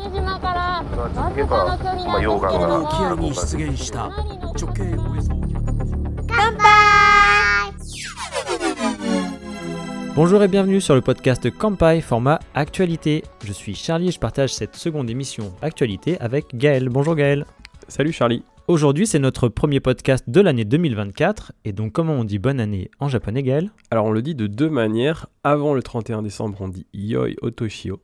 島から続けば、まあ、溶岩が沖合に出現した直径およそ乾杯 Bonjour et bienvenue sur le podcast Campai format actualité. Je suis Charlie et je partage cette seconde émission actualité avec Gaël. Bonjour Gaël. Salut Charlie. Aujourd'hui c'est notre premier podcast de l'année 2024 et donc comment on dit bonne année en japonais Gaël Alors on le dit de deux manières. Avant le 31 décembre, on dit Yoi Otoshio.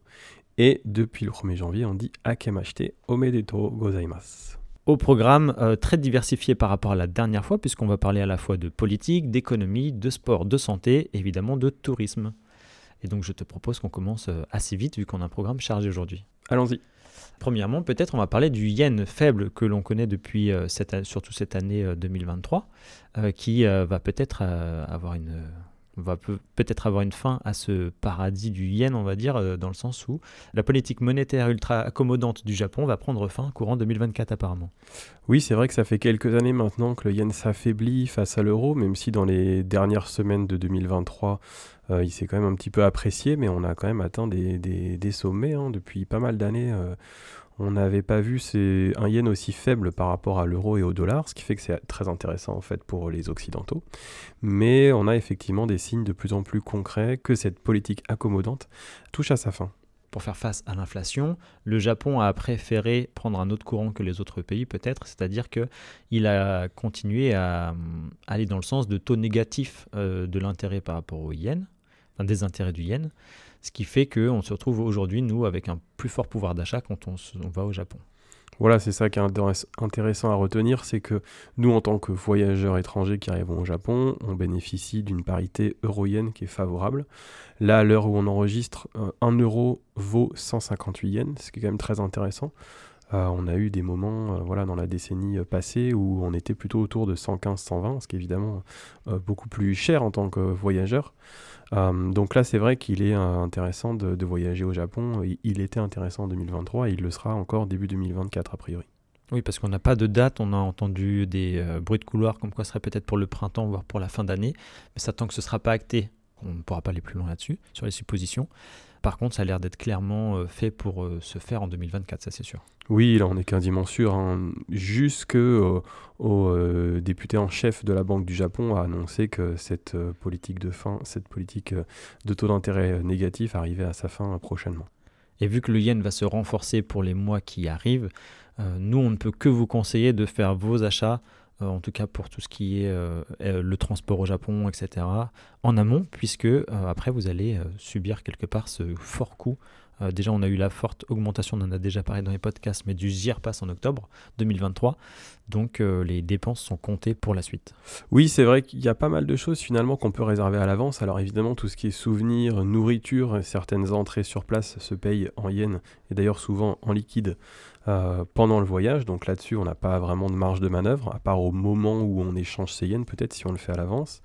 Et depuis le 1er janvier, on dit Akemashite Omedetou Gozaimasu. Au programme euh, très diversifié par rapport à la dernière fois puisqu'on va parler à la fois de politique, d'économie, de sport, de santé, et évidemment de tourisme. Et donc je te propose qu'on commence euh, assez vite vu qu'on a un programme chargé aujourd'hui. Allons-y. Premièrement, peut-être on va parler du yen faible que l'on connaît depuis euh, cette, surtout cette année euh, 2023, euh, qui va peut-être avoir une va peut- peut-être avoir une fin à ce paradis du yen, on va dire, euh, dans le sens où la politique monétaire ultra accommodante du Japon va prendre fin courant 2024 apparemment. Oui, c'est vrai que ça fait quelques années maintenant que le yen s'affaiblit face à l'euro, même si dans les dernières semaines de 2023, euh, il s'est quand même un petit peu apprécié, mais on a quand même atteint des, des- sommets hein, depuis pas mal d'années. euh, on n'avait pas vu un yen aussi faible par rapport à l'euro et au dollar, ce qui fait que c'est très intéressant en fait pour les Occidentaux. Mais on a effectivement des signes de plus en plus concrets que cette politique accommodante touche à sa fin. Pour faire face à l'inflation, le Japon a préféré prendre un autre courant que les autres pays peut-être, c'est-à-dire que il a continué à hum, aller dans le sens de taux négatifs euh, de l'intérêt par rapport au yen, enfin des intérêts du yen, ce qui fait qu'on se retrouve aujourd'hui, nous, avec un plus fort pouvoir d'achat quand on, va au Japon. Voilà, c'est ça qui est intéress- intéressant à retenir, c'est que nous, en tant que voyageurs étrangers qui arrivons au Japon, on bénéficie d'une parité euro-yen qui est favorable. Là, à l'heure où on enregistre, euh, 1 euro vaut 158 yens, ce qui est quand même très intéressant. Euh, on a eu des moments euh, voilà, dans la décennie euh, passée où on était plutôt autour de 115-120, ce qui est évidemment euh, beaucoup plus cher en tant que voyageur. Euh, donc là, c'est vrai qu'il est euh, intéressant de, voyager au Japon. Il, il était intéressant en 2023 et il le sera encore début 2024 a priori. Oui, parce qu'on n'a pas de date, on a entendu des euh, bruits de couloir comme quoi ce serait peut-être pour le printemps, voire pour la fin d'année, mais ça tant que ce ne sera pas acté, on ne pourra pas aller plus loin là-dessus, sur les suppositions. Par contre, ça a l'air d'être clairement euh, fait pour euh, se faire en 2024, ça c'est sûr. Oui, là on est quasiment sûr. Hein. Jusque euh, au euh, député en chef de la Banque du Japon a annoncé que cette euh, politique de fin, cette politique de taux d'intérêt négatif arrivait à sa fin prochainement. Et vu que le yen va se renforcer pour les mois qui arrivent, nous, on ne peut que vous conseiller de faire vos achats, en tout cas pour tout ce qui est euh, euh, le transport au Japon, etc., en amont, puisque euh, après, vous allez euh, subir quelque part ce fort coût. Euh, déjà, on a eu la forte augmentation, on en a déjà parlé dans les podcasts, mais du JIR passe en octobre 2023. Donc, euh, les dépenses sont comptées pour la suite. Oui, c'est vrai qu'il y a pas mal de choses finalement qu'on peut réserver à l'avance. Alors évidemment, tout ce qui est souvenirs, nourriture, certaines entrées sur place se payent en yens et d'ailleurs souvent en liquide euh, pendant le voyage. Donc là-dessus, on n'a pas vraiment de marge de manœuvre, à part au moment où on échange ces yens, peut-être si on le fait à l'avance.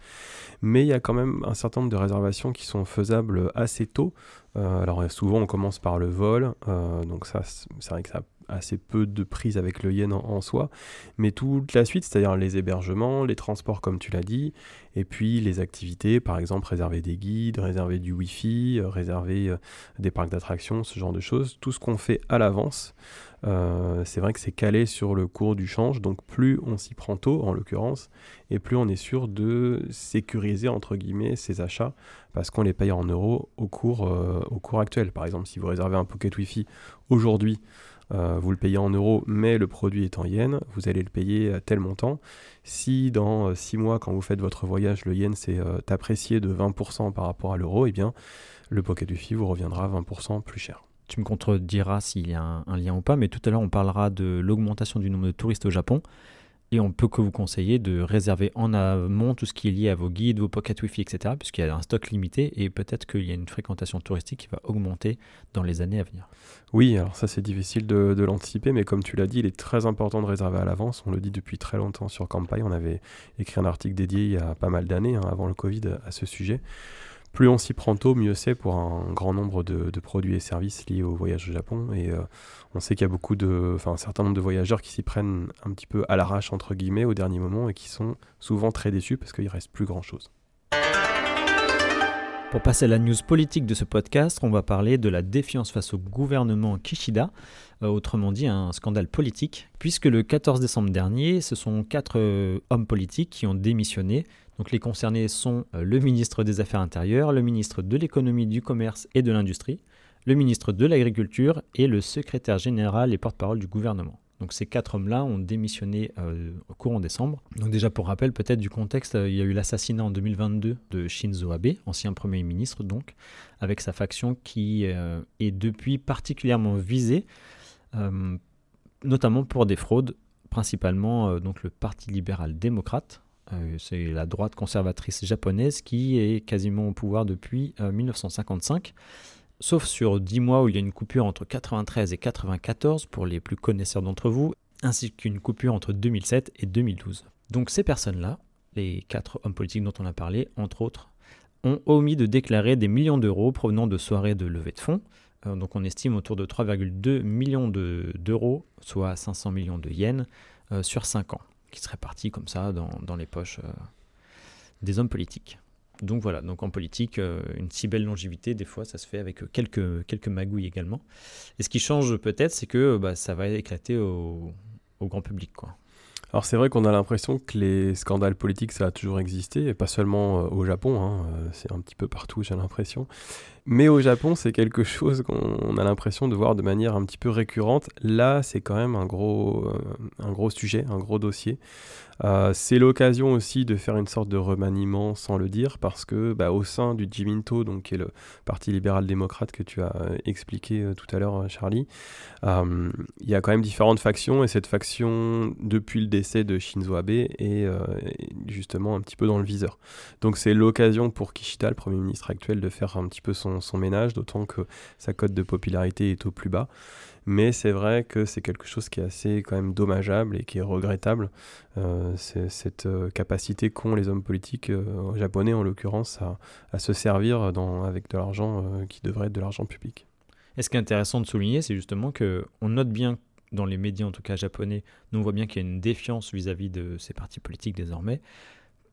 Mais il y a quand même un certain nombre de réservations qui sont faisables assez tôt. Euh, alors euh, souvent, on commence par le vol, euh, donc ça, c'est vrai que ça a assez peu de prise avec le yen en- en soi mais toute la suite, c'est-à-dire les hébergements, les transports comme tu l'as dit, et puis les activités, par exemple réserver des guides, réserver du Wi-Fi, réserver des parcs d'attractions, ce genre de choses, tout ce qu'on fait à l'avance, euh, c'est vrai que c'est calé sur le cours du change, donc plus on s'y prend tôt en l'occurrence, et plus on est sûr de sécuriser entre guillemets ses achats, parce qu'on les paye en euros au cours, euh, au cours actuel. Par exemple, si vous réservez un pocket Wi-Fi aujourd'hui, euh, vous le payez en euros, mais le produit est en yens, vous allez le payer à tel montant. Si dans 6 mois, quand vous faites votre voyage, le yen s'est apprécié de 20% par rapport à l'euro, eh bien, le Pocket Wi-Fi vous reviendra 20% plus cher. Tu me contrediras s'il y a un, lien ou pas, mais tout à l'heure on parlera de l'augmentation du nombre de touristes au Japon. Et on peut que vous conseiller de réserver en amont tout ce qui est lié à vos guides, vos pocket Wi-Fi, etc. Puisqu'il y a un stock limité et peut-être qu'il y a une fréquentation touristique qui va augmenter dans les années à venir. Oui, alors ça c'est difficile de, de l'anticiper, mais comme tu l'as dit, il est très important de réserver à l'avance. On le dit depuis très longtemps sur Campai. On avait écrit un article dédié il y a pas mal d'années, hein, avant le Covid, à ce sujet. Plus on s'y prend tôt, mieux c'est pour un grand nombre de, produits et services liés au voyage au Japon. Et euh, on sait qu'il y a beaucoup de, enfin un certain nombre de voyageurs qui s'y prennent un petit peu à l'arrache entre guillemets au dernier moment et qui sont souvent très déçus parce qu'il reste plus grand chose. Pour passer à la news politique de ce podcast, on va parler de la défiance face au gouvernement Kishida, euh, autrement dit un scandale politique, puisque le 14 décembre dernier, ce sont quatre euh, hommes politiques qui ont démissionné. Donc les concernés sont euh, le ministre des Affaires intérieures, le ministre de l'économie, du commerce et de l'industrie, le ministre de l'agriculture et le secrétaire général et porte-parole du gouvernement. Donc ces quatre hommes-là ont démissionné euh, au courant décembre. Donc déjà pour rappel peut-être du contexte, euh, il y a eu l'assassinat en 2022 de Shinzo Abe, ancien Premier ministre donc, avec sa faction qui euh, est depuis particulièrement visée, notamment pour des fraudes, principalement donc le Parti libéral démocrate. C'est la droite conservatrice japonaise qui est quasiment au pouvoir depuis 1955 sauf sur 10 mois où il y a une coupure entre 93 et 94 pour les plus connaisseurs d'entre vous, ainsi qu'une coupure entre 2007 et 2012. Donc ces personnes-là, les quatre hommes politiques dont on a parlé, entre autres, ont omis de déclarer des millions d'euros provenant de soirées de levée de fonds. Euh, donc on estime autour de 3,2 millions d'euros, soit 500 millions de yens, euh, sur 5 ans, qui seraient partis comme ça dans, les poches euh, des hommes politiques. Donc voilà, donc en politique, euh, une si belle longévité, des fois, ça se fait avec quelques, quelques magouilles également. Et ce qui change peut-être, c'est que bah, ça va éclater au, au grand public. Quoi. Alors c'est vrai qu'on a l'impression que les scandales politiques, ça a toujours existé, et pas seulement euh, au Japon, hein, euh, c'est un petit peu partout, j'ai l'impression. Mais au Japon, c'est quelque chose qu'on a l'impression de voir de manière un petit peu récurrente. Là, c'est quand même un gros, euh, un gros sujet, un gros dossier. C'est l'occasion aussi de faire une sorte de remaniement sans le dire, parce que bah, au sein du Jiminto, donc, qui est le parti libéral-démocrate que tu as expliqué tout à l'heure, Charlie, il y a quand même différentes factions, et cette faction, depuis le décès de Shinzo Abe, est justement un petit peu dans le viseur. Donc c'est l'occasion pour Kishida, le Premier ministre actuel, de faire un petit peu son ménage, d'autant que sa cote de popularité est au plus bas. Mais c'est vrai que c'est quelque chose qui est assez quand même dommageable et qui est regrettable. Euh, cette euh, capacité qu'ont les hommes politiques euh, japonais, en l'occurrence, à, se servir avec de l'argent qui devrait être de l'argent public. Et ce qui est intéressant de souligner, c'est justement qu'on note bien dans les médias, en tout cas japonais, nous on voit bien qu'il y a une défiance vis-à-vis -vis de ces partis politiques désormais.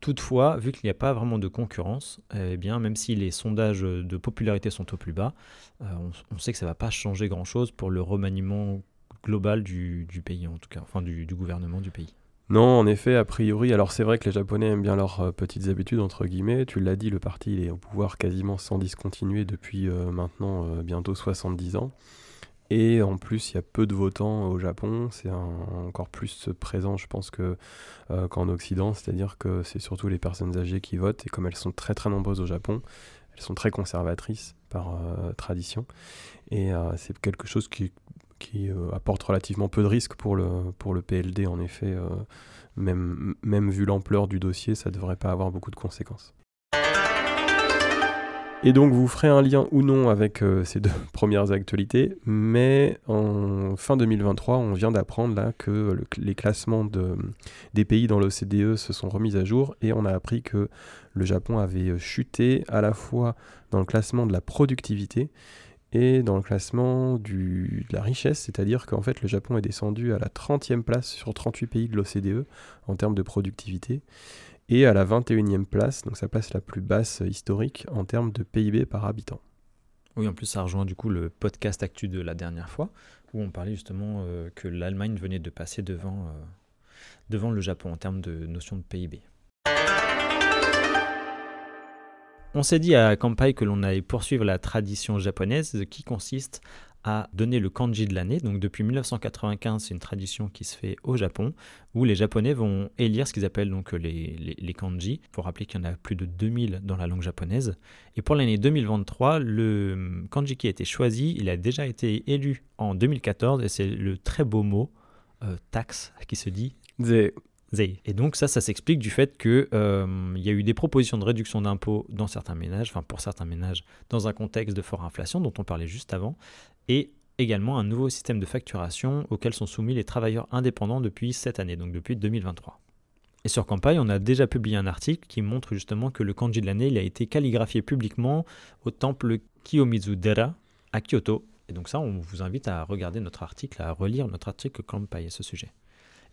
Toutefois, vu qu'il n'y a pas vraiment de concurrence, eh bien, même si les sondages de popularité sont au plus bas, euh, on, sait que ça ne va pas changer grand-chose pour le remaniement global du, pays, en tout cas, enfin du, gouvernement du pays. Non, en effet, a priori, alors c'est vrai que les Japonais aiment bien leurs euh, petites habitudes, entre guillemets. Tu l'as dit, le parti est au pouvoir quasiment sans discontinuer depuis euh, maintenant bientôt 70 ans. Et en plus, il y a peu de votants au Japon. C'est encore plus présent, je pense, euh, qu'en Occident. C'est-à-dire que c'est surtout les personnes âgées qui votent. Et comme elles sont très très nombreuses au Japon, elles sont très conservatrices par euh, tradition. Et euh, c'est quelque chose qui, qui apporte relativement peu de risques pour le, pour le PLD. En effet, même, même vu l'ampleur du dossier, ça ne devrait pas avoir beaucoup de conséquences. Et donc vous ferez un lien ou non avec euh, ces deux premières actualités, mais en fin 2023, on vient d'apprendre là que les classements de, des pays dans l'OCDE se sont remis à jour et on a appris que le Japon avait chuté à la fois dans le classement de la productivité et dans le classement de la richesse, c'est-à-dire qu'en fait le Japon est descendu à la 30e place sur 38 pays de l'OCDE en termes de productivité et à la 21e place, donc ça passe la plus basse historique en termes de PIB par habitant. Oui, en plus ça rejoint du coup le podcast actu de la dernière fois, où on parlait justement euh, que l'Allemagne venait de passer devant, euh, devant le Japon en termes de notion de PIB. On s'est dit à Kampai que l'on allait poursuivre la tradition japonaise qui consiste a donné le kanji de l'année. Donc depuis 1995, c'est une tradition qui se fait au Japon, où les Japonais vont élire ce qu'ils appellent donc les, les, kanji. Il faut rappeler qu'il y en a plus de 2000 dans la langue japonaise. Et pour l'année 2023, le kanji qui a été choisi, il a déjà été élu en 2014, et c'est le très beau mot euh, taxe qui se dit et donc ça, ça s'explique du fait qu'il euh, y a eu des propositions de réduction d'impôts dans certains ménages, enfin pour certains ménages, dans un contexte de forte inflation dont on parlait juste avant, et également un nouveau système de facturation auquel sont soumis les travailleurs indépendants depuis cette année, donc depuis 2023. Et sur Kampai, on a déjà publié un article qui montre justement que le kanji de l'année a été calligraphié publiquement au temple Kiyomizu-dera à Kyoto. Et donc ça, on vous invite à regarder notre article, à relire notre article Kampai à ce sujet.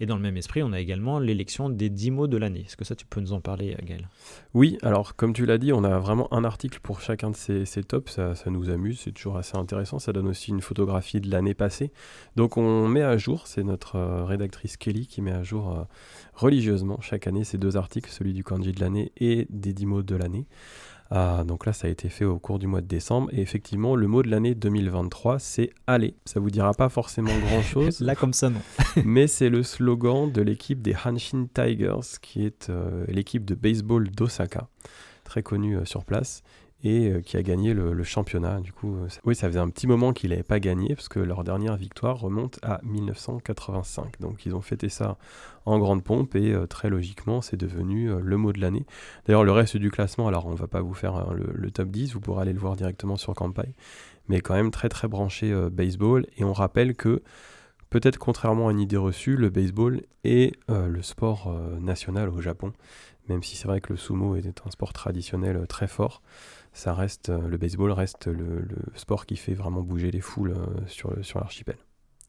Et dans le même esprit, on a également l'élection des 10 mots de l'année. Est-ce que ça, tu peux nous en parler, Gaël? Oui, alors comme tu l'as dit, on a vraiment un article pour chacun de ces, ces tops. Ça, ça nous amuse, c'est toujours assez intéressant. Ça donne aussi une photographie de l'année passée. Donc on met à jour, c'est notre euh, rédactrice Kelly qui met à jour euh, religieusement chaque année ces deux articles, celui du kanji de l'année et des 10 mots de l'année. Ah, donc là, ça a été fait au cours du mois de décembre. Et effectivement, le mot de l'année 2023, c'est aller. Ça vous dira pas forcément grand-chose. Là, comme ça, non. mais c'est le slogan de l'équipe des Hanshin Tigers, qui est euh, l'équipe de baseball d'Osaka, très connue euh, sur place et euh, qui a gagné le, championnat. Du coup, euh, oui, ça faisait un petit moment qu'ils n'avaient pas gagné parce que leur dernière victoire remonte à 1985. Donc, ils ont fêté ça en grande pompe et euh, très logiquement, c'est devenu le mot de l'année. D'ailleurs, le reste du classement, alors on va pas vous faire euh, le, top 10, vous pourrez aller le voir directement sur Campai, mais quand même très très branché baseball. Et on rappelle que Peut-être contrairement à une idée reçue, le baseball est le sport national au Japon. Même si c'est vrai que le sumo est un sport traditionnel très fort, ça reste, euh, le baseball reste le, le sport qui fait vraiment bouger les foules euh, sur, sur l'archipel.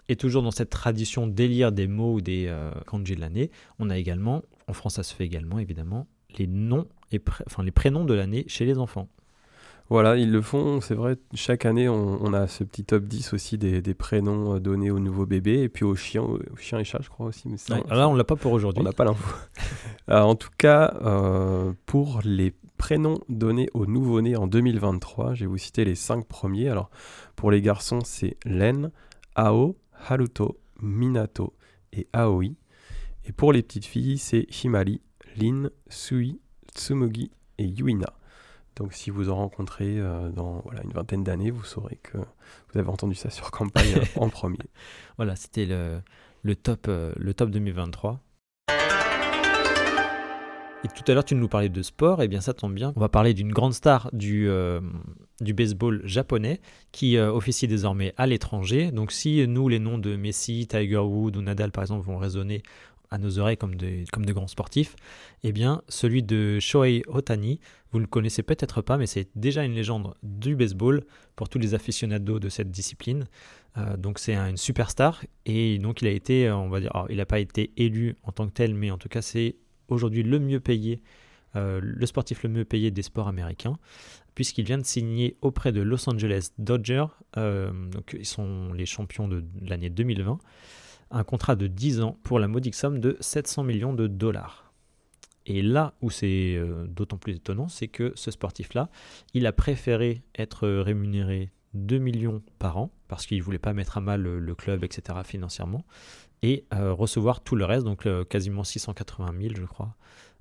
Et toujours dans cette tradition d'élire des mots ou des euh, kanji de l'année, on a également, en France ça se fait également évidemment, les noms et enfin, les prénoms de l'année chez les enfants. Voilà, ils le font, c'est vrai, chaque année on, on a ce petit top 10 aussi des, des prénoms euh, donnés aux nouveaux bébés et puis aux chiens, aux chiens et chats je crois aussi. Mais ça, Ouais, alors là, on l'a pas pour On aujourd'hui. n'a pas l'info. En tout cas, euh, pour les prénoms donnés aux nouveau-nés en 2023, je vais vous citer les cinq premiers. Alors, pour les garçons, c'est Len, Ao, Haruto, Minato et Aoi. Et pour les petites filles, c'est Himari, Lin, Sui, Tsumugi et Yuina. Donc, si vous en rencontrez euh, dans voilà, une vingtaine d'années, vous saurez que vous avez entendu ça sur campagne en premier. Voilà, c'était le, le, top, euh, le top 2023. Tout à l'heure, tu nous parlais de sport, et bien ça tombe bien. On va parler d'une grande star du, euh, baseball japonais qui euh, officie désormais à l'étranger. Donc, si nous, les noms de Messi, Tiger Woods ou Nadal, par exemple, vont résonner à nos oreilles comme de grands sportifs, eh bien, celui de Shohei Otani, vous ne le connaissez peut-être pas, mais c'est déjà une légende du baseball pour tous les aficionados de cette discipline. Euh, donc c'est un- une superstar et donc il a été, on va dire, il n'a pas été élu en tant que tel, mais en tout cas c'est aujourd'hui le mieux payé, euh, le sportif le mieux payé des sports américains, puisqu'il vient de signer auprès de Los Angeles Dodgers, euh, donc ils sont les champions de l'année 2020, un contrat de 10 ans pour la modique somme de 700 millions de dollars. Et là où c'est euh, d'autant plus étonnant, c'est que ce sportif-là, il a préféré être rémunéré 2 millions par an, parce qu'il ne voulait pas mettre à mal le, le club, etc., financièrement, et euh, recevoir tout le reste, donc euh, quasiment 680 000, je crois,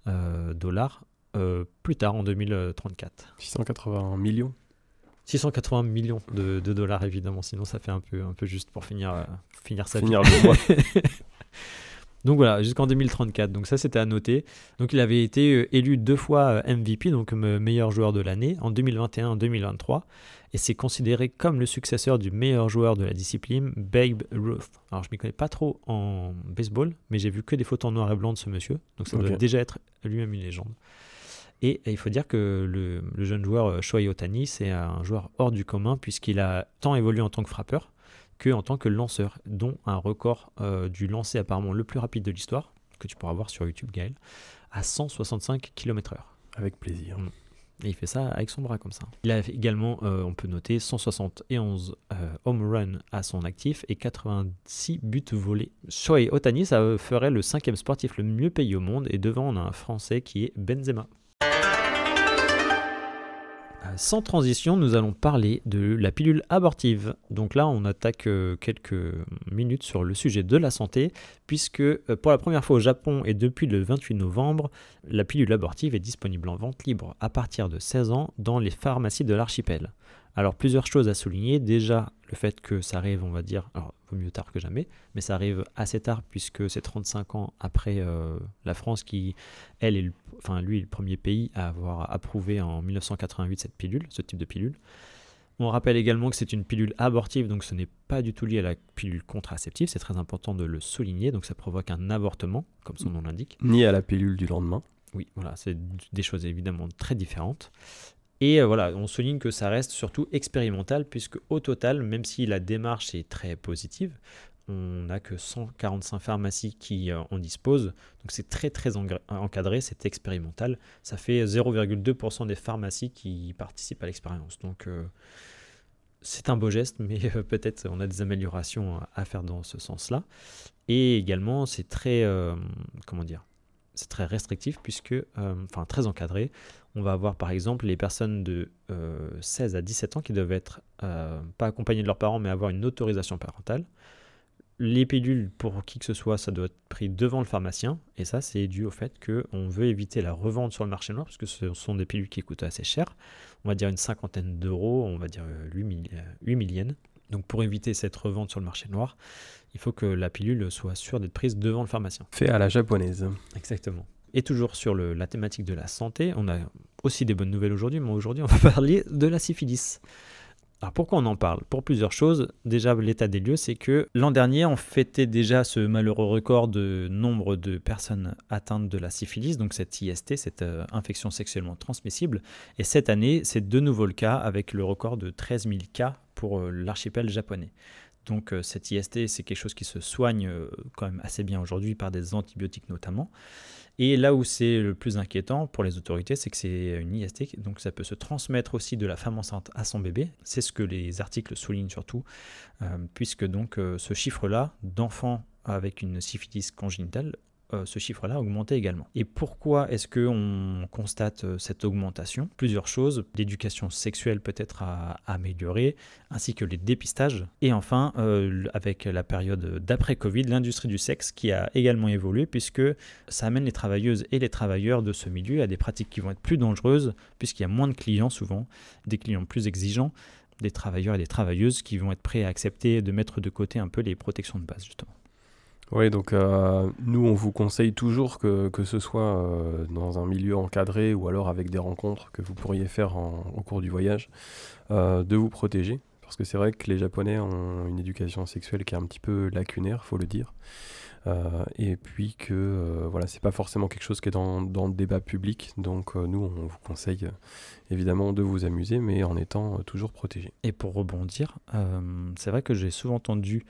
euh, dollars, plus tard, en 2034. 680 millions. 680 millions de, de dollars, évidemment, sinon ça fait un peu, un peu juste pour finir, euh, finir sa vie. Finir mois. Donc voilà, jusqu'en 2034. Donc ça, c'était à noter. Donc il avait été euh, élu deux fois euh, MVP, donc meilleur joueur de l'année, en 2021 et 2023. Et c'est considéré comme le successeur du meilleur joueur de la discipline, Babe Ruth. Alors je ne m'y connais pas trop en baseball, mais j'ai vu que des photos en noir et blanc de ce monsieur. Donc ça doit déjà être lui-même une légende. Et, et il faut dire que le, le jeune joueur euh, Shohei Otani, c'est un joueur hors du commun, puisqu'il a tant évolué en tant que frappeur que en tant que lanceur, dont un record euh, du lancer apparemment le plus rapide de l'histoire, que tu pourras voir sur YouTube, Gaël, à 165 km/h. Avec plaisir. Et il fait ça avec son bras comme ça. Il a également, euh, on peut noter, 171 euh, home runs à son actif et 86 buts volés. Shohei Otani, ça ferait le cinquième sportif le mieux payé au monde et devant on a un Français qui est Benzema. Euh, Sans transition, nous allons parler de la pilule abortive. Donc là, on attaque euh, quelques minutes sur le sujet de la santé, puisque euh, pour la première fois au Japon et depuis le 28 novembre, la pilule abortive est disponible en vente libre à partir de 16 ans dans les pharmacies de l'archipel. Alors plusieurs choses à souligner. Déjà le fait que ça arrive, on va dire, alors vaut mieux tard que jamais, mais ça arrive assez tard puisque c'est 35 ans après euh, la France qui, elle, est le- enfin lui, est le premier pays à avoir approuvé en 1988 cette pilule, ce type de pilule. On rappelle également que c'est une pilule abortive, donc ce n'est pas du tout lié à la pilule contraceptive, c'est très important de le souligner, donc ça provoque un avortement, comme son nom l'indique. Ni à la pilule du lendemain. Oui, voilà, c'est des choses évidemment très différentes. Et euh, voilà, on souligne que ça reste surtout expérimental, puisque au total, même si la démarche est très positive, on n'a que 145 pharmacies qui en disposent. Donc c'est très très encadré, c'est expérimental. Ça fait 0,2% des pharmacies qui participent à l'expérience. Donc c'est un beau geste, mais peut-être on a des améliorations à faire dans ce sens-là. Et également, c'est très, comment dire, c'est très restrictif puisque, enfin très encadré. On va avoir par exemple les personnes de 16 à 17 ans qui doivent être pas accompagnées de leurs parents, mais avoir une autorisation parentale. Les pilules, pour qui que ce soit, ça doit être pris devant le pharmacien. Et ça, c'est dû au fait qu'on veut éviter la revente sur le marché noir, parce que ce sont des pilules qui coûtent assez cher. On va dire une cinquantaine d'euros, on va dire 8, 8 milliennes. Donc pour éviter cette revente sur le marché noir, il faut que la pilule soit sûre d'être prise devant le pharmacien. Fait à la japonaise. Exactement. Et toujours sur la thématique de la santé, on a aussi des bonnes nouvelles aujourd'hui, mais aujourd'hui on va parler de la syphilis. Alors pourquoi on en parle? Pour plusieurs choses. Déjà, l'état des lieux, c'est que l'an dernier, on fêtait déjà ce malheureux record de nombre de personnes atteintes de la syphilis, donc cette IST, cette euh, infection sexuellement transmissible. Et cette année, c'est de nouveau le cas avec le record de 13 000 cas pour euh, l'archipel japonais. Donc euh, cette IST, c'est quelque chose qui se soigne quand même assez bien aujourd'hui par des antibiotiques notamment. Et là où c'est le plus inquiétant pour les autorités, c'est que c'est une IST, donc ça peut se transmettre aussi de la femme enceinte à son bébé. C'est ce que les articles soulignent surtout, euh, puisque donc euh, ce chiffre-là d'enfants avec une syphilis congénitale euh, ce chiffre-là a augmenté également. Et pourquoi est-ce qu'on constate euh, cette augmentation? Plusieurs choses. L'éducation sexuelle peut-être à, améliorer, ainsi que les dépistages. Et enfin, euh, avec la période d'après-Covid, l'industrie du sexe qui a également évolué, puisque ça amène les travailleuses et les travailleurs de ce milieu à des pratiques qui vont être plus dangereuses, puisqu'il y a moins de clients souvent, des clients plus exigeants des travailleurs et des travailleuses qui vont être prêts à accepter de mettre de côté un peu les protections de base justement. Oui, donc euh, nous, on vous conseille toujours que, ce soit euh, dans un milieu encadré ou alors avec des rencontres que vous pourriez faire au cours du voyage, euh, de vous protéger. Parce que c'est vrai que les Japonais ont une éducation sexuelle qui est un petit peu lacunaire, faut le dire. et puis que voilà, c'est pas forcément quelque chose qui est dans, dans le débat public. Donc nous, on vous conseille évidemment de vous amuser, mais en étant toujours protégé. Et pour rebondir, c'est vrai que j'ai souvent entendu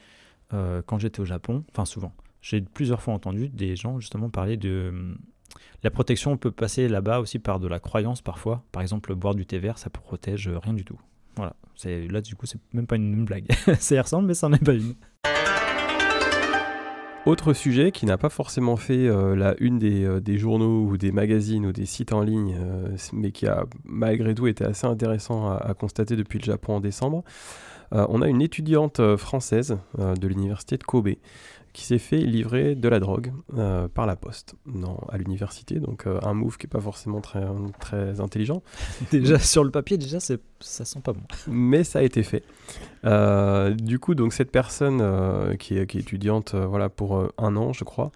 euh, quand j'étais au Japon, enfin souvent, j'ai plusieurs fois entendu des gens justement parler de hum, la protection. On peut passer là-bas aussi par de la croyance parfois. Par exemple, boire du thé vert, ça protège rien du tout. Voilà. C'est là du coup, c'est même pas une, blague. ça y ressemble, mais ça n'en est pas une. Autre sujet qui n'a pas forcément fait euh, la une des, euh, journaux ou des magazines ou des sites en ligne, mais qui a malgré tout été assez intéressant à, constater depuis le Japon en décembre, euh, on a une étudiante euh, française euh, de l'université de Kobe qui s'est fait livrer de la drogue par la poste à l'université. Donc un move qui n'est pas forcément très, très intelligent. déjà sur le papier, déjà ça sent pas bon. Mais ça a été fait. du coup, donc cette personne qui, est, étudiante voilà, pour un an, je crois,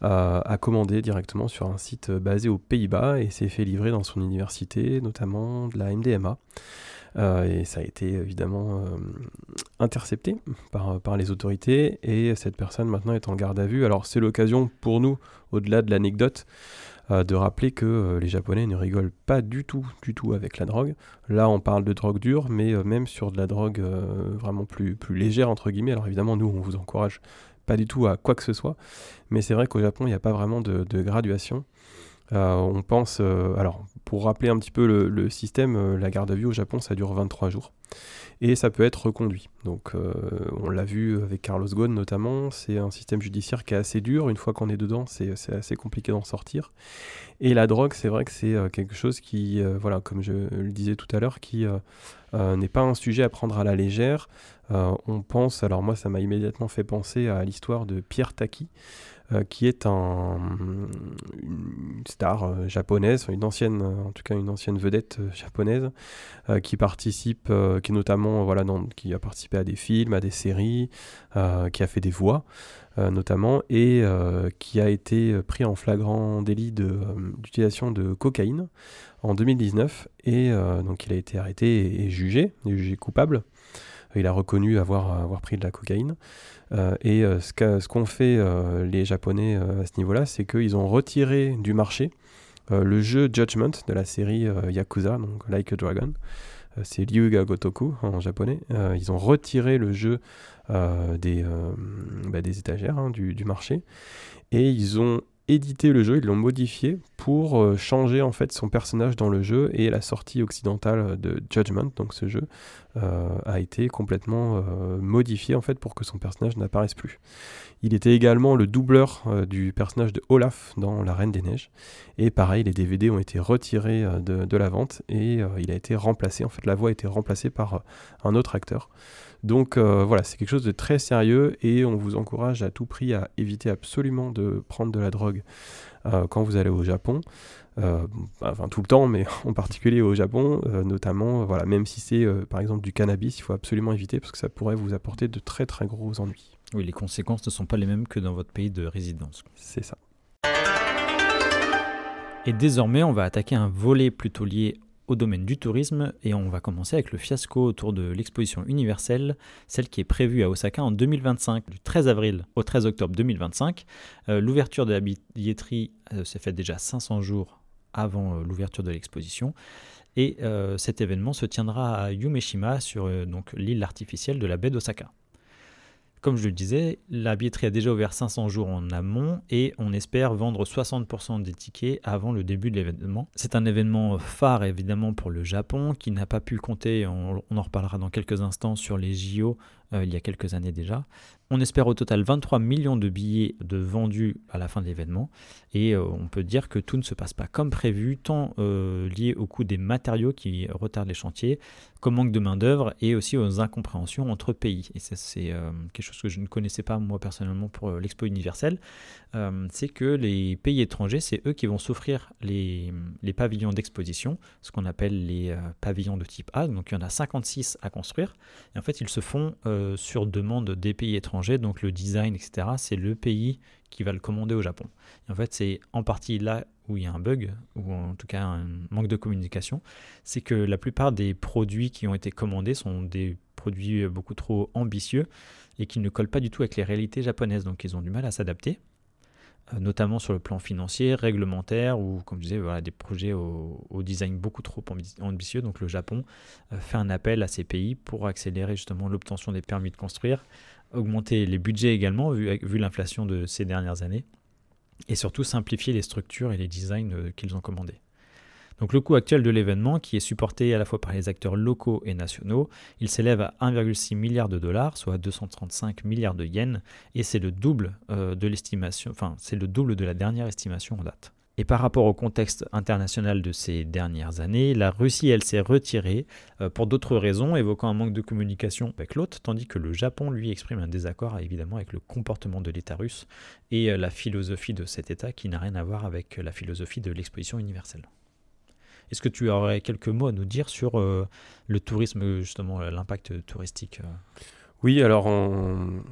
a commandé directement sur un site basé aux Pays-Bas et s'est fait livrer dans son université, notamment de la MDMA. Euh, et ça a été évidemment euh, intercepté par, par les autorités et cette personne maintenant est en garde à vue. Alors c'est l'occasion pour nous, au-delà de l'anecdote, euh, de rappeler que les Japonais ne rigolent pas du tout, du tout avec la drogue. Là, on parle de drogue dure, mais même sur de la drogue vraiment plus, plus légère, entre guillemets. Alors évidemment, nous, on vous encourage pas du tout à quoi que ce soit, mais c'est vrai qu'au Japon, il n'y a pas vraiment de, de graduation. On pense, alors pour rappeler un petit peu le, système, euh, la garde à vue au Japon, ça dure 23 jours. Et ça peut être reconduit. Donc on l'a vu avec Carlos Ghosn notamment, c'est un système judiciaire qui est assez dur. Une fois qu'on est dedans, c'est assez compliqué d'en sortir. Et la drogue, c'est vrai que c'est quelque chose qui, voilà, comme je le disais tout à l'heure, qui n'est pas un sujet à prendre à la légère. On pense, alors moi ça m'a immédiatement fait penser à l'histoire de Pierre Taki. Euh, qui est un, une star euh, japonaise, une ancienne, euh, en tout cas une ancienne vedette japonaise, qui participe, qui notamment, voilà, qui a participé à des films, à des séries, qui a fait des voix. notamment, et qui a été pris en flagrant délit d'utilisation de, cocaïne en 2019. Et donc il a été arrêté et, jugé, jugé coupable. Il a reconnu avoir, avoir pris de la cocaïne. Euh, et euh, ce qu'ont fait euh, les Japonais à ce niveau-là, c'est qu'ils ont retiré du marché le jeu Judgment de la série Yakuza, donc Like a Dragon. c'est Ryuga Gotoku en japonais. ils ont retiré le jeu des, bah, des étagères hein, du, du, marché et ils ont édité le jeu, ils l'ont modifié pour euh, changer en fait son personnage dans le jeu et la sortie occidentale de Judgment, donc ce jeu, euh, a été complètement euh, modifié en fait pour que son personnage n'apparaisse plus. Il était également le doubleur du personnage de Olaf dans La Reine des Neiges et pareil, les DVD ont été retirés de, de, la vente et il a été remplacé, en fait la voix a été remplacée par un autre acteur. Donc euh, voilà, c'est quelque chose de très sérieux et on vous encourage à tout prix à éviter absolument de prendre de la drogue euh, quand vous allez au Japon. Euh, enfin tout le temps, mais en particulier au Japon, notamment, voilà, même si c'est par exemple du cannabis, il faut absolument éviter parce que ça pourrait vous apporter de très très gros ennuis. Oui, les conséquences ne sont pas les mêmes que dans votre pays de résidence. C'est ça. Et désormais, on va attaquer un volet plutôt lié domaine du tourisme et on va commencer avec le fiasco autour de l'exposition universelle, celle qui est prévue à Osaka en 2025, du 13 avril au 13 octobre 2025. Euh, l'ouverture de la billetterie euh, s'est faite déjà 500 jours avant euh, l'ouverture de l'exposition et cet événement se tiendra à Yumeshima sur l'île artificielle de la baie d'Osaka. Comme je le disais, la billetterie a déjà ouvert 500 jours en amont et on espère vendre 60% des tickets avant le début de l'événement. C'est un événement phare évidemment pour le Japon qui n'a pas pu compter, on, en reparlera dans quelques instants, sur les JO euh, il y a quelques années déjà. On espère au total 23 millions de billets de vendus à la fin de l'événement et euh, on peut dire que tout ne se passe pas comme prévu, tant euh, lié au coût des matériaux qui retardent les chantiers, qu'au manque de main-d'œuvre et aussi aux incompréhensions entre pays. Et ça, c'est quelque chose que je ne connaissais pas moi personnellement pour l'Expo universelle. C'est que les pays étrangers, c'est eux qui vont s'offrir les, pavillons d'exposition, ce qu'on appelle les pavillons de type A. Donc il y en a 56 à construire. Et en fait, ils se font euh, sur demande des pays étrangers, donc le design, etc., c'est le pays qui va le commander au Japon. en fait, c'est en partie là où il y a un bug, ou en tout cas un manque de communication, c'est que la plupart des produits qui ont été commandés sont des produits beaucoup trop ambitieux et qui ne collent pas du tout avec les réalités japonaises, donc ils ont du mal à s'adapter. Euh, notamment sur le plan financier, réglementaire, ou comme je disais, voilà, des projets au, design beaucoup trop ambitieux. Donc le Japon euh, fait un appel à ces pays pour accélérer justement l'obtention des permis de construire, augmenter les budgets également, vu, l'inflation de ces dernières années, et surtout simplifier les structures et les designs euh, qu'ils ont commandés. Donc le coût actuel de l'événement, qui est supporté à la fois par les acteurs locaux et nationaux, il s'élève à 1,6 milliard de dollars, soit 235 milliards de yens, et c'est le double euh, de l'estimation, enfin c'est le double de la dernière estimation en date. Et par rapport au contexte international de ces dernières années, la Russie, elle s'est retirée euh, pour d'autres raisons, évoquant un manque de communication avec l'autre, tandis que le Japon, lui, exprime un désaccord évidemment avec le comportement de l'État russe et euh, la philosophie de cet État qui n'a rien à voir avec la philosophie de l'exposition universelle. Est-ce que tu aurais quelques mots à nous dire sur euh, le tourisme, justement, euh, l'impact touristique euh? Oui, alors on,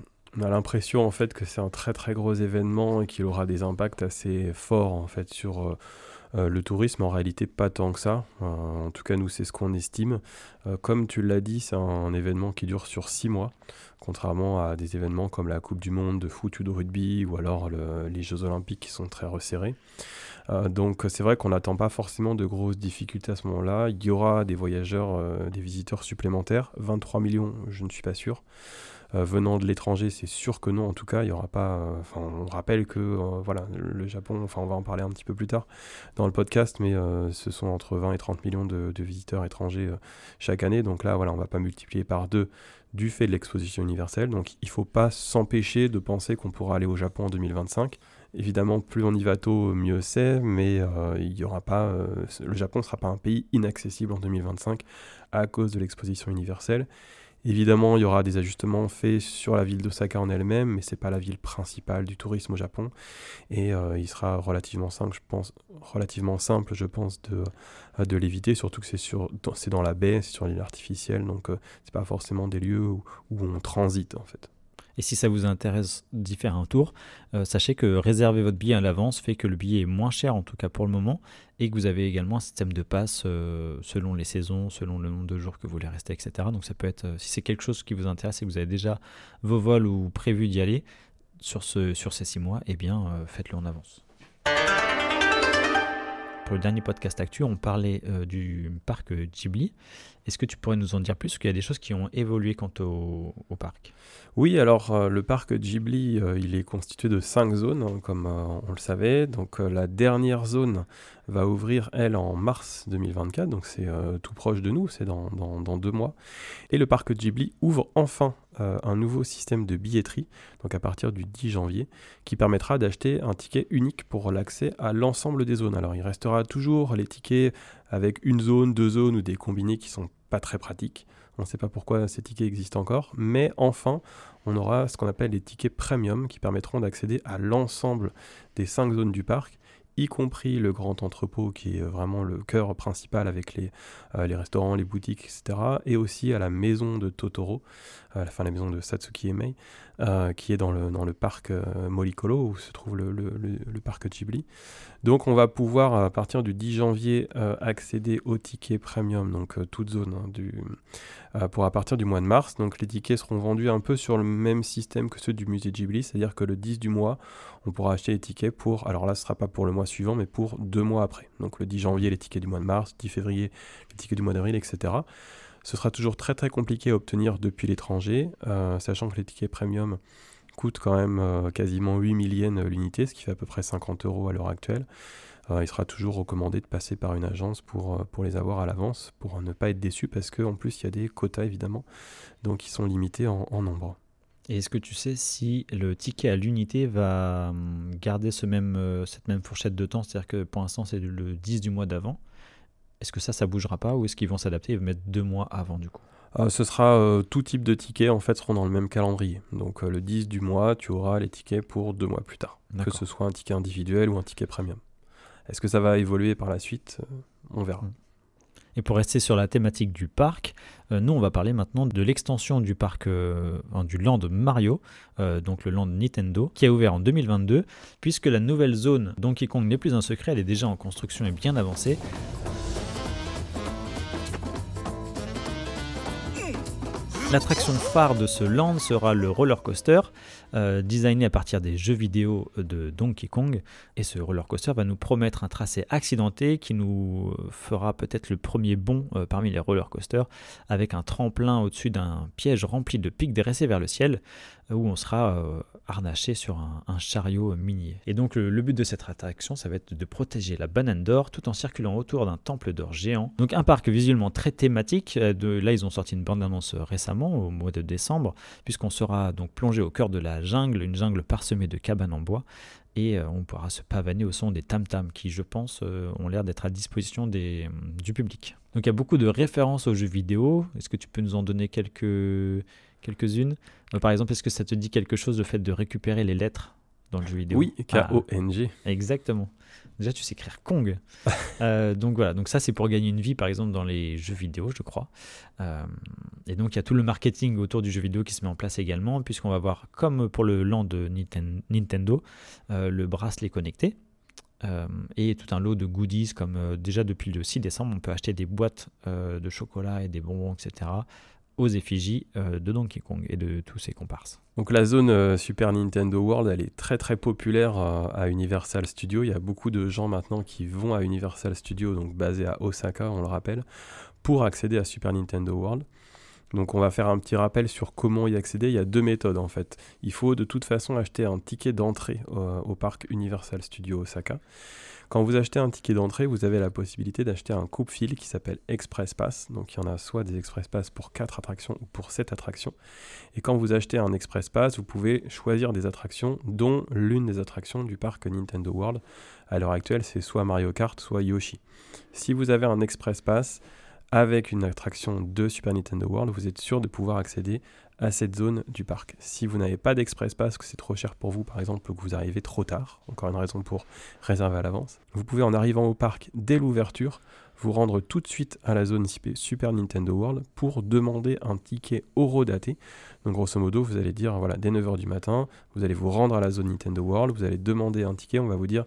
a l'impression en fait que c'est un très très gros événement et qu'il aura des impacts assez forts en fait sur le tourisme. En réalité, pas tant que ça. en tout cas, nous, c'est ce qu'on estime. comme tu l'as dit, c'est un, événement qui dure sur six mois, contrairement à des événements comme la Coupe du Monde de foot ou de rugby ou alors les Jeux Olympiques qui sont très resserrés. Euh, donc c'est vrai qu'on n'attend pas forcément de grosses difficultés à ce moment-là. Il y aura des voyageurs, euh, des visiteurs supplémentaires. 23 millions, je ne suis pas sûr. Euh, venant de l'étranger, c'est sûr que non. En tout cas, il y aura pas. Enfin, on rappelle que voilà, le Japon. On va en parler un petit peu plus tard dans le podcast, mais ce sont entre 20 et 30 millions de, visiteurs étrangers chaque année. Donc là, voilà, on va pas multiplier par deux du fait de l'exposition universelle. Donc, il faut pas s'empêcher de penser qu'on pourra aller au Japon en 2025. Évidemment, plus on y va tôt, mieux c'est, mais euh, y aura pas, euh, le Japon ne sera pas un pays inaccessible en 2025 à cause de l'exposition universelle. Évidemment, il y aura des ajustements faits sur la ville d'Osaka en elle-même, mais c'est pas la ville principale du tourisme au Japon. Et euh, il sera relativement simple, je pense, relativement simple, je pense, de, de l'éviter, surtout que c'est sur, c'est dans la baie, c'est sur l'île artificielle, donc c'est pas forcément des lieux où on transite en fait. Et si ça vous intéresse d'y faire un tour, euh, sachez que réserver votre billet à l'avance fait que le billet est moins cher, en tout cas pour le moment, et que vous avez également un système de passe euh, selon les saisons, selon le nombre de jours que vous voulez rester, etc. Donc ça peut être, euh, si c'est quelque chose qui vous intéresse et que vous avez déjà vos vols ou prévu d'y aller sur, sur ces six mois, eh bien faites-le en avance. Pour le dernier podcast actu, on parlait euh, du parc Ghibli. Est-ce que tu pourrais nous en dire plus? Parce qu'il y a des choses qui ont évolué quant au, parc. Oui, alors euh, le parc Ghibli, euh, il est constitué de cinq zones, hein, comme on le savait. Donc la dernière zone va ouvrir, elle, en mars 2024, donc c'est tout proche de nous, c'est dans, dans, deux mois. Et le parc Ghibli ouvre enfin un nouveau système de billetterie, donc à partir du 10 janvier, qui permettra d'acheter un ticket unique pour l'accès à l'ensemble des zones. Alors il restera toujours les tickets avec une zone, deux zones ou des combinés qui sont pas très pratiques. On ne sait pas pourquoi ces tickets existent encore, mais enfin, on aura ce qu'on appelle les tickets premium qui permettront d'accéder à l'ensemble des cinq zones du parc y compris le grand entrepôt qui est vraiment le cœur principal avec les, euh, restaurants, les boutiques, etc. Et aussi à la maison de Totoro, à la maison de Satsuki Emei, euh, qui est dans le, dans le parc euh, Molikolo où se trouve le, le, le, parc Ghibli. Donc on va pouvoir à partir du 10 janvier accéder aux tickets premium, donc toute zone hein, du, pour à partir du mois de mars. Donc les tickets seront vendus un peu sur le même système que ceux du musée Ghibli, c'est-à-dire que le 10 du mois, on pourra acheter les tickets pour, alors là ce sera pas pour le mois suivant, mais pour deux mois après. Donc le 10 janvier, les tickets du mois de mars, 10 février, les tickets du mois d'avril, etc. Ce sera toujours très très compliqué à obtenir depuis l'étranger, euh, sachant que les tickets premium coûtent quand même euh, quasiment 8000 yens l'unité, ce qui fait à peu près 50 euros à l'heure actuelle. Euh, il sera toujours recommandé de passer par une agence pour, pour les avoir à l'avance, pour ne pas être déçu, parce qu'en plus il y a des quotas évidemment, donc ils sont limités en nombre. Est-ce que tu sais si le ticket à l'unité va hum, garder ce même, euh, cette même fourchette de temps? C'est-à-dire que pour l'instant, c'est le 10 du mois d'avant. Est-ce que ça, ça bougera pas ou est-ce qu'ils vont s'adapter et mettre deux mois avant du coup? Euh, ce sera euh, tout type de tickets en fait seront dans le même calendrier. Donc le 10 du mois, tu auras les tickets pour deux mois plus tard, que ce soit un ticket individuel ou un ticket premium. Est-ce que ça va évoluer par la suite? On verra. Hum. Et pour rester sur la thématique du parc, euh, nous on va parler maintenant de l'extension du parc euh, du Land Mario, euh, donc le Land Nintendo, qui a ouvert en 2022, puisque la nouvelle zone Donkey Kong n'est plus un secret, elle est déjà en construction et bien avancée. L'attraction phare de ce land sera le roller coaster, euh, designé à partir des jeux vidéo de Donkey Kong. Et ce roller coaster va nous promettre un tracé accidenté qui nous fera peut-être le premier bond euh, parmi les roller coasters, avec un tremplin au-dessus d'un piège rempli de pics dressés vers le ciel, où on sera euh, harnaché sur un, chariot minier. Et donc le, but de cette attraction, ça va être de protéger la banane d'or tout en circulant autour d'un temple d'or géant. Donc un parc visuellement très thématique. De, là, ils ont sorti une bande-annonce récemment, au mois de décembre, puisqu'on sera donc plongé au cœur de la jungle, une jungle parsemée de cabanes en bois. Et euh, on pourra se pavaner au son des tam-tams qui, je pense, euh, ont l'air d'être à disposition des, du public. Donc il y a beaucoup de références aux jeux vidéo. Est-ce que tu peux nous en donner quelques quelques-unes? Euh, par exemple, est-ce que ça te dit quelque chose le fait de récupérer les lettres dans le jeu vidéo? Oui, K-O-N-G. Ah, exactement. Déjà, tu sais écrire Kong. Euh, donc voilà, donc ça c'est pour gagner une vie par exemple dans les jeux vidéo, je crois. Euh, et donc il y a tout le marketing autour du jeu vidéo qui se met en place également, puisqu'on va voir, comme pour le land de Nintendo, le bracelet connecté. et tout un lot de goodies comme déjà depuis le 6 décembre on peut acheter des boîtes de chocolat et des bonbons etc aux effigies euh, de Donkey Kong et de tous ses comparses. Donc la zone euh, Super Nintendo World, elle est très très populaire euh, à Universal Studios. Il y a beaucoup de gens maintenant qui vont à Universal Studios, donc basé à Osaka, on le rappelle, pour accéder à Super Nintendo World. Donc on va faire un petit rappel sur comment y accéder. Il y a deux méthodes en fait. Il faut de toute façon acheter un ticket d'entrée au parc Universal Studios Osaka. Quand vous achetez un ticket d'entrée, vous avez la possibilité d'acheter un coupe-fil qui s'appelle Express Pass. Donc il y en a soit des Express Pass pour 4 attractions ou pour 7 attractions. Et quand vous achetez un Express Pass, vous pouvez choisir des attractions, dont l'une des attractions du parc Nintendo World. À l'heure actuelle, c'est soit Mario Kart, soit Yoshi. Si vous avez un Express Pass, avec une attraction de Super Nintendo World, vous êtes sûr de pouvoir accéder à cette zone du parc. Si vous n'avez pas d'Express Pass, que c'est trop cher pour vous, par exemple, que vous arrivez trop tard, encore une raison pour réserver à l'avance, vous pouvez en arrivant au parc dès l'ouverture vous rendre tout de suite à la zone Super Nintendo World pour demander un ticket horodaté. Donc grosso modo, vous allez dire, voilà, dès 9h du matin, vous allez vous rendre à la zone Nintendo World, vous allez demander un ticket, on va vous dire,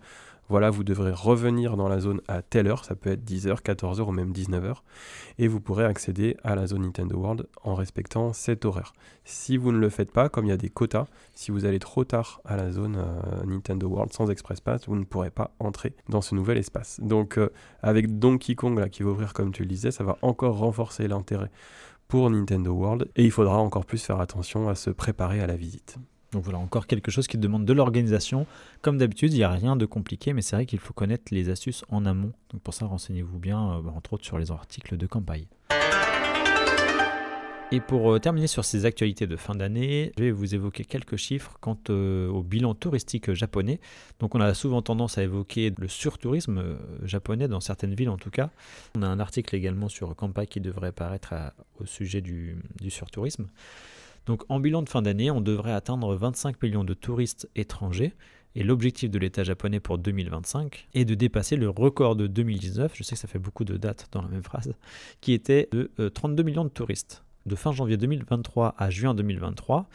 voilà, vous devrez revenir dans la zone à telle heure, ça peut être 10h, 14h ou même 19h, et vous pourrez accéder à la zone Nintendo World en respectant cet horaire. Si vous ne le faites pas, comme il y a des quotas, si vous allez trop tard à la zone euh, Nintendo World sans Express Pass, vous ne pourrez pas entrer dans ce nouvel espace. Donc euh, avec Donkey Kong là, qui va ouvrir comme tu le disais, ça va encore renforcer l'intérêt pour Nintendo World, et il faudra encore plus faire attention à se préparer à la visite. Donc voilà, encore quelque chose qui demande de l'organisation. Comme d'habitude, il n'y a rien de compliqué, mais c'est vrai qu'il faut connaître les astuces en amont. Donc pour ça, renseignez-vous bien, euh, bah, entre autres sur les articles de campagne. Et pour euh, terminer sur ces actualités de fin d'année, je vais vous évoquer quelques chiffres quant euh, au bilan touristique japonais. Donc on a souvent tendance à évoquer le surtourisme japonais dans certaines villes en tout cas. On a un article également sur Kampai qui devrait paraître au sujet du surtourisme. Donc en bilan de fin d'année, on devrait atteindre 25 millions de touristes étrangers. Et l'objectif de l'État japonais pour 2025 est de dépasser le record de 2019, je sais que ça fait beaucoup de dates dans la même phrase, qui était de 32 euh, millions de touristes. De fin janvier 2023 à juin 2023,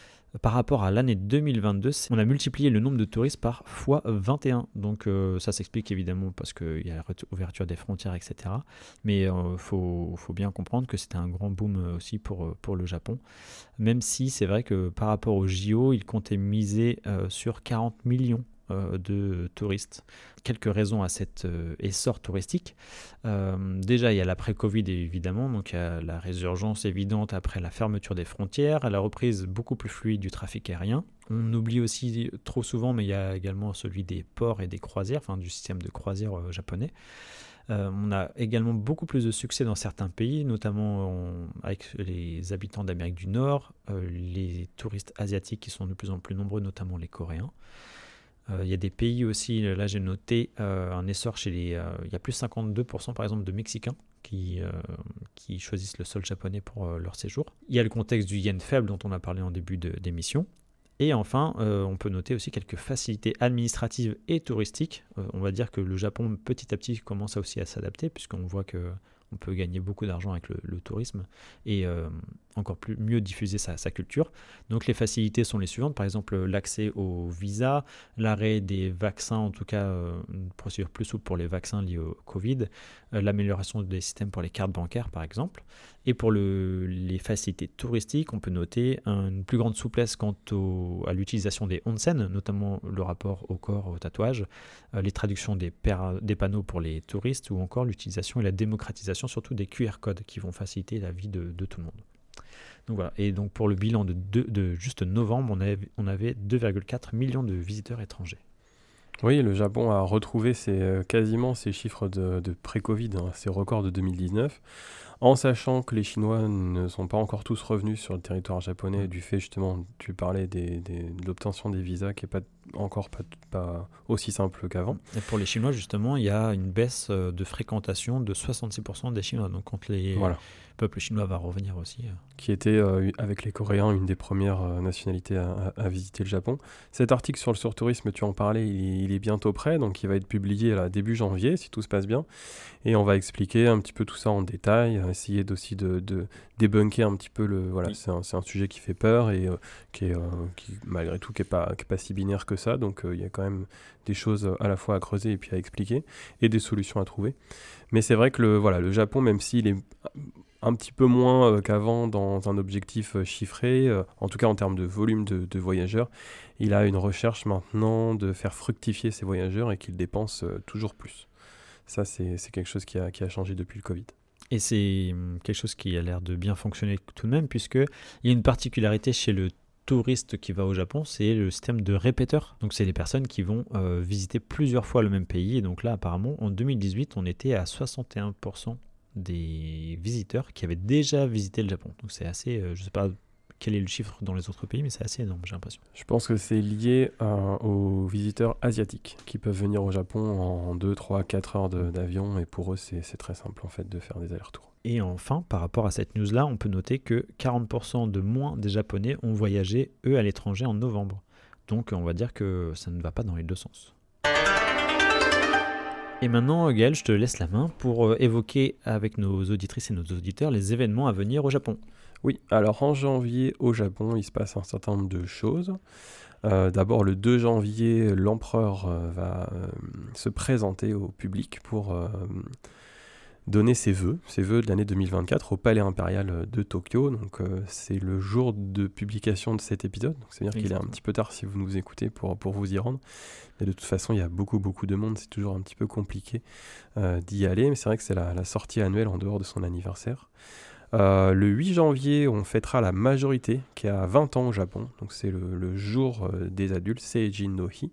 par rapport à l'année 2022, on a multiplié le nombre de touristes par fois 21. Donc euh, ça s'explique évidemment parce qu'il y a l'ouverture des frontières, etc. Mais il euh, faut, bien comprendre que c'était un grand boom euh, aussi pour, pour le Japon. Même si c'est vrai que par rapport au JO, il comptait miser sur 40 millions de touristes. Quelques raisons à cet euh, essor touristique. Euh, déjà, il y a l'après-Covid évidemment, donc il y a la résurgence évidente après la fermeture des frontières, la reprise beaucoup plus fluide du trafic aérien. On oublie aussi trop souvent, mais il y a également celui des ports et des croisières, enfin du système de croisière japonais. on a également beaucoup plus de succès dans certains pays, notamment avec les habitants d'Amérique du Nord, les touristes asiatiques qui sont de plus en plus nombreux, notamment les Coréens. Euh, il y a des pays aussi, là j'ai noté euh, un essor chez les... Euh, il y a plus de 52% par exemple de Mexicains qui, qui choisissent le sol japonais pour leur séjour. Il y a le contexte du yen faible dont on a parlé en début d'émission. Et enfin, on peut noter aussi quelques facilités administratives et touristiques. on va dire que le Japon petit à petit commence aussi à s'adapter puisqu'on voit que on peut gagner beaucoup d'argent avec le, tourisme et euh, encore plus mieux diffuser sa, culture. Donc les facilités sont les suivantes, par exemple l'accès au visa, l'arrêt des vaccins, en tout cas euh, une procédure plus souple pour les vaccins liés au Covid, euh, l'amélioration des systèmes pour les cartes bancaires par exemple. Et pour le, les facilités touristiques, on peut noter une plus grande souplesse quant à l'utilisation des onsen, notamment le rapport au corps, au tatouage, les traductions des panneaux pour les touristes ou encore l'utilisation et la démocratisation surtout des QR codes qui vont faciliter la vie de, tout le monde. Donc voilà. Et donc pour le bilan de, de, juste novembre, on avait, on avait 2,4 millions de visiteurs étrangers. Oui, le Japon a retrouvé ses, euh, quasiment ses chiffres de, pré-Covid, hein, ses records de 2019, en sachant que les Chinois ne sont pas encore tous revenus sur le territoire japonais du fait justement, tu parlais des, de l'obtention des visas qui n'est pas encore pas, pas aussi simple qu'avant. Et pour les Chinois, justement, il y a une baisse euh, de fréquentation de 66% des Chinois. Donc, quand les voilà. Peuple chinois va revenir aussi. Euh. Qui était, euh, avec les Coréens, une des premières nationalités à, visiter le Japon. Cet article sur le surtourisme, tu en parlais, il, est bientôt prêt. Donc, il va être publié là, début janvier, si tout se passe bien. Et on va expliquer un petit peu tout ça en détail, essayer aussi de, de débunker un petit peu le. Voilà, c'est un, un, sujet qui fait peur et qui est, qui, malgré tout, qui n'est pas, qui est pas si binaire que ça, donc euh, il y a quand même des choses à la fois à creuser et puis à expliquer, et des solutions à trouver. Mais c'est vrai que le, voilà, le Japon, même s'il est un petit peu moins euh, qu'avant dans un objectif euh, chiffré, en tout cas en termes de volume de, voyageurs, il a une recherche maintenant de faire fructifier ses voyageurs et qu'il dépense toujours plus. Ça, c'est quelque chose qui a, qui a changé depuis le Covid. Et c'est hum, quelque chose qui a l'air de bien fonctionner tout de même, puisqu'il y a une particularité chez le touriste qui va au Japon, c'est le système de répéteurs. Donc c'est les personnes qui vont euh, visiter plusieurs fois le même pays. Et donc là, apparemment, en 2018, on était à 61% des visiteurs qui avaient déjà visité le Japon. Donc c'est assez, euh, je sais pas quel est le chiffre dans les autres pays, mais c'est assez énorme, j'ai l'impression. Je pense que c'est lié euh, aux visiteurs asiatiques qui peuvent venir au Japon en 2, 3, 4 heures d'avion. Et pour eux, c'est très simple en fait de faire des allers-retours. Et enfin, par rapport à cette news-là, on peut noter que 40% de moins des Japonais ont voyagé, eux, à l'étranger en novembre. Donc on va dire que ça ne va pas dans les deux sens. Et maintenant, Gaël, je te laisse la main pour euh, évoquer avec nos auditrices et nos auditeurs les événements à venir au Japon. Oui, alors en janvier au Japon, il se passe un certain nombre de choses. Euh, D'abord, le 2 janvier, l'empereur euh, va se présenter au public pour donner ses vœux, ses vœux de l'année 2024 au Palais impérial de Tokyo. Donc euh, c'est le jour de publication de cet épisode. Donc c'est-à-dire qu'il est un petit peu tard si vous nous écoutez pour, pour vous y rendre. Mais de toute façon, il y a beaucoup beaucoup de monde. C'est toujours un petit peu compliqué euh, d'y aller. Mais c'est vrai que c'est la, la sortie annuelle en dehors de son anniversaire. Euh, le 8 janvier, on fêtera la majorité qui a 20 ans au Japon. Donc c'est le, le jour des adultes, Seijin no Hi.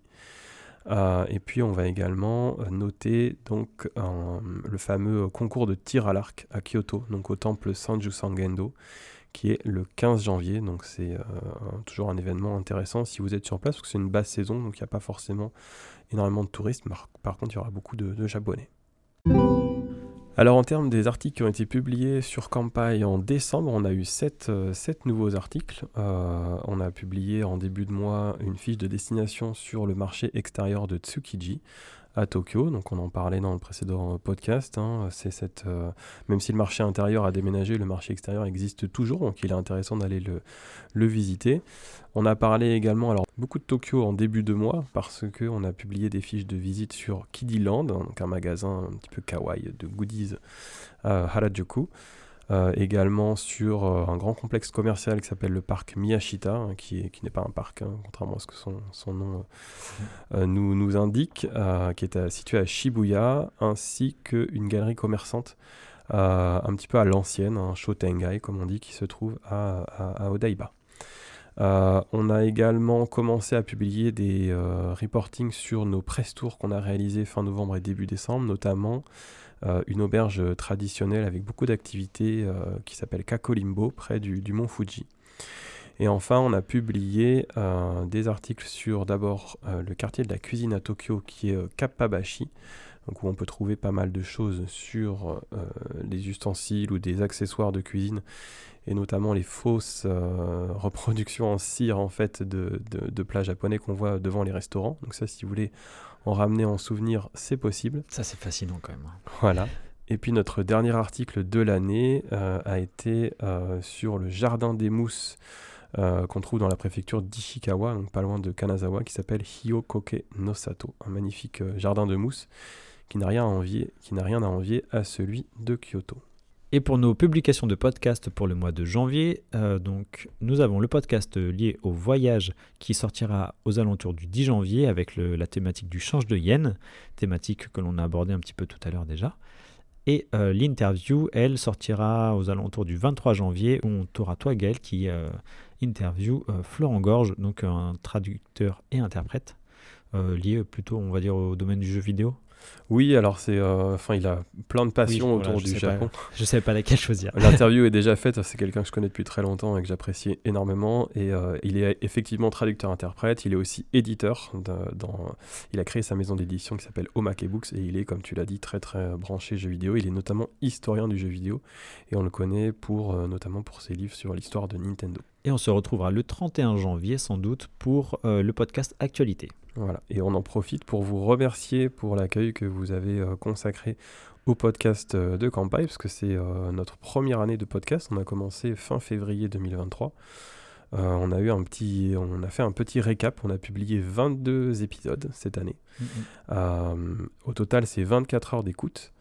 Euh, et puis on va également euh, noter donc le fameux concours de tir à l'arc à Kyoto, donc au temple Sanju Sangendo, qui est le 15 janvier. Donc c'est euh, toujours un événement intéressant si vous êtes sur place, parce que c'est une basse saison, donc il n'y a pas forcément énormément de touristes. Par, par contre, il y aura beaucoup de japonais. Alors en termes des articles qui ont été publiés sur Kampai en décembre, on a eu 7, nouveaux articles. Euh, on a publié en début de mois une fiche de destination sur le marché extérieur de Tsukiji Tokyo. Donc on en parlait dans le précédent podcast. hein. C'est cette, euh, même si le marché intérieur a déménagé, le marché extérieur existe toujours. Donc il est intéressant d'aller le, visiter. On a parlé également, alors beaucoup de Tokyo en début de mois parce que on a publié des fiches de visite sur Kidiland, donc un magasin un petit peu kawaii de goodies à Harajuku. Euh, également sur euh, un grand complexe commercial qui s'appelle le parc Miyashita, hein, qui est- qui n'est pas un parc, hein, contrairement à ce que son, nom euh, nous, indique, qui est situé à Shibuya, ainsi qu'une galerie commerçante un petit peu à l'ancienne, un Shotengai comme on dit, qui se trouve à, à- Odaiba. On a également commencé à publier des euh, reportings sur nos press tours qu'on a réalisés fin novembre et début décembre, notamment une auberge traditionnelle avec beaucoup d'activités euh, qui s'appelle Kakolimbo, près du, mont Fuji. Et enfin, on a publié euh, des articles sur d'abord euh, le quartier de la cuisine à Tokyo qui est euh, Kappabashi, donc où on peut trouver pas mal de choses sur euh, les ustensiles ou des accessoires de cuisine et notamment les fausses euh, reproductions en cire en fait de, de- de plats japonais qu'on voit devant les restaurants. Donc ça, si vous voulez en ramener en souvenir, c'est possible. Ça, c'est fascinant quand même. hein. Voilà. Et puis notre dernier article de l'année euh, a été euh, sur le jardin des mousses euh, qu'on trouve dans la préfecture d'Ishikawa, donc pas loin de Kanazawa, qui s'appelle Hyokoke no Sato, un magnifique jardin de mousses qui n'a rien à envier, qui n'a rien à envier à celui de Kyoto. Et pour nos publications de podcasts pour le mois de janvier, euh, donc nous avons le podcast lié au voyage qui sortira aux alentours du 10 janvier avec la thématique du change de yen, thématique que l'on a abordée un petit peu tout à l'heure déjà. Et euh, l'interview, elle, sortira aux alentours du 23 janvier où on aura toi Gaël qui euh, interview euh, Florent Gorge, donc un traducteur et interprète lié plutôt, on va dire, au domaine du jeu vidéo. Oui, alors c'est, euh, enfin, il a plein de passions Oui, voilà, autour je du pas. Japon. Je ne savais pas laquelle choisir. L'interview est déjà faite, c'est quelqu'un que je connais depuis très longtemps et que j'apprécie énormément. Et euh, il est effectivement traducteur-interprète, il est aussi éditeur. de- dans, il a créé sa maison d'édition qui s'appelle Omake Books et il est, comme tu l'as dit, très très branché jeux vidéo. Il est notamment historien du jeu vidéo et on le connaît pour, euh, notamment pour ses livres sur l'histoire de Nintendo. Et on se retrouvera le 31 janvier sans doute pour euh, le podcast Actualité. Voilà. Et on en profite pour vous remercier pour l'accueil que vous avez euh, consacré au podcast euh, de Campai, parce que c'est notre première année de podcast. On a commencé fin février 2023. Euh, on a eu un petit, on a fait un petit récap. On a publié 22 épisodes cette année. Au total, c'est 24 heures d'écoute.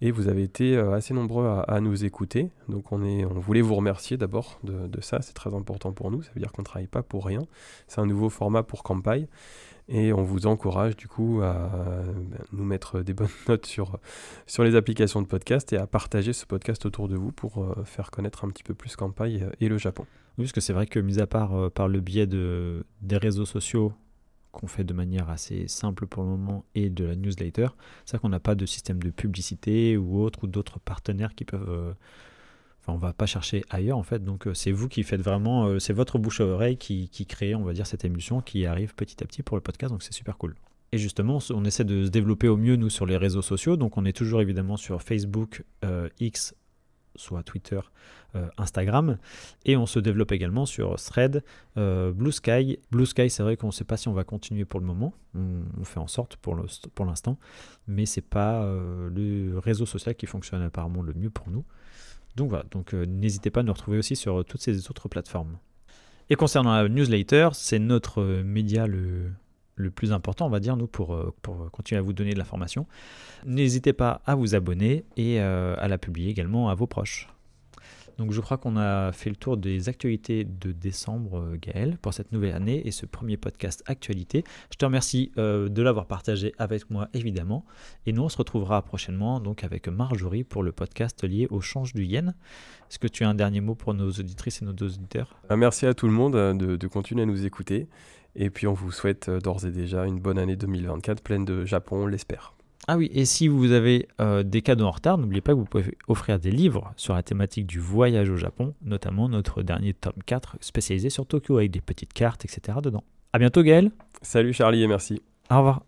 Et vous avez été euh, assez nombreux à, nous écouter. Donc on, est, on voulait vous remercier d'abord de, ça. C'est très important pour nous. Ça veut dire qu'on ne travaille pas pour rien. C'est un nouveau format pour Campai. Et on vous encourage du coup à euh, nous mettre des bonnes notes sur, sur les applications de podcast et à partager ce podcast autour de vous pour euh, faire connaître un petit peu plus Campai et le Japon. Oui, parce que c'est vrai que, mis à part par le biais de, des réseaux sociaux qu'on fait de manière assez simple pour le moment et de la newsletter, c'est vrai qu'on n'a pas de système de publicité ou autre ou d'autres partenaires qui peuvent. euh, Enfin, on va pas chercher ailleurs en fait. Donc, euh, c'est vous qui faites vraiment. euh, c'est votre bouche à oreille qui, crée, on va dire, cette émulsion qui arrive petit à petit pour le podcast. Donc, c'est super cool. Et justement, on essaie de se développer au mieux, nous, sur les réseaux sociaux. Donc, on est toujours évidemment sur Facebook, X, soit Twitter, euh, Instagram. Et on se développe également sur Thread, euh, Blue Sky. Blue Sky, c'est vrai qu'on ne sait pas si on va continuer pour le moment. On, fait en sorte pour le- pour l'instant. Mais c'est pas euh, le réseau social qui fonctionne apparemment le mieux pour nous. Donc voilà, donc n'hésitez pas à nous retrouver aussi sur toutes ces autres plateformes. Et concernant la newsletter, c'est notre média le, le plus important, on va dire, nous, pour, euh, pour continuer à vous donner de l'information. N'hésitez pas à vous abonner et euh, à la publier également à vos proches. Donc je crois qu'on a fait le tour des actualités de décembre, euh, Gaël, pour cette nouvelle année et ce premier podcast actualité. Je te remercie de l'avoir partagé avec moi, évidemment. Et nous, on se retrouvera prochainement donc avec Marjorie pour le podcast lié au change du yen. Est-ce que tu as un dernier mot pour nos auditrices et nos auditeurs? Merci à tout le monde de, de continuer à nous écouter. Et puis on vous souhaite euh, d'ores et déjà une bonne année 2024 pleine de Japon, on l'espère. Ah oui, et si vous avez euh, des cadeaux en retard, n'oubliez pas que vous pouvez offrir des livres sur la thématique du voyage au Japon, notamment notre dernier tome 4 spécialisé sur Tokyo avec des petites cartes, etc. dedans. A bientôt Gaël Salut Charlie et merci. Au revoir.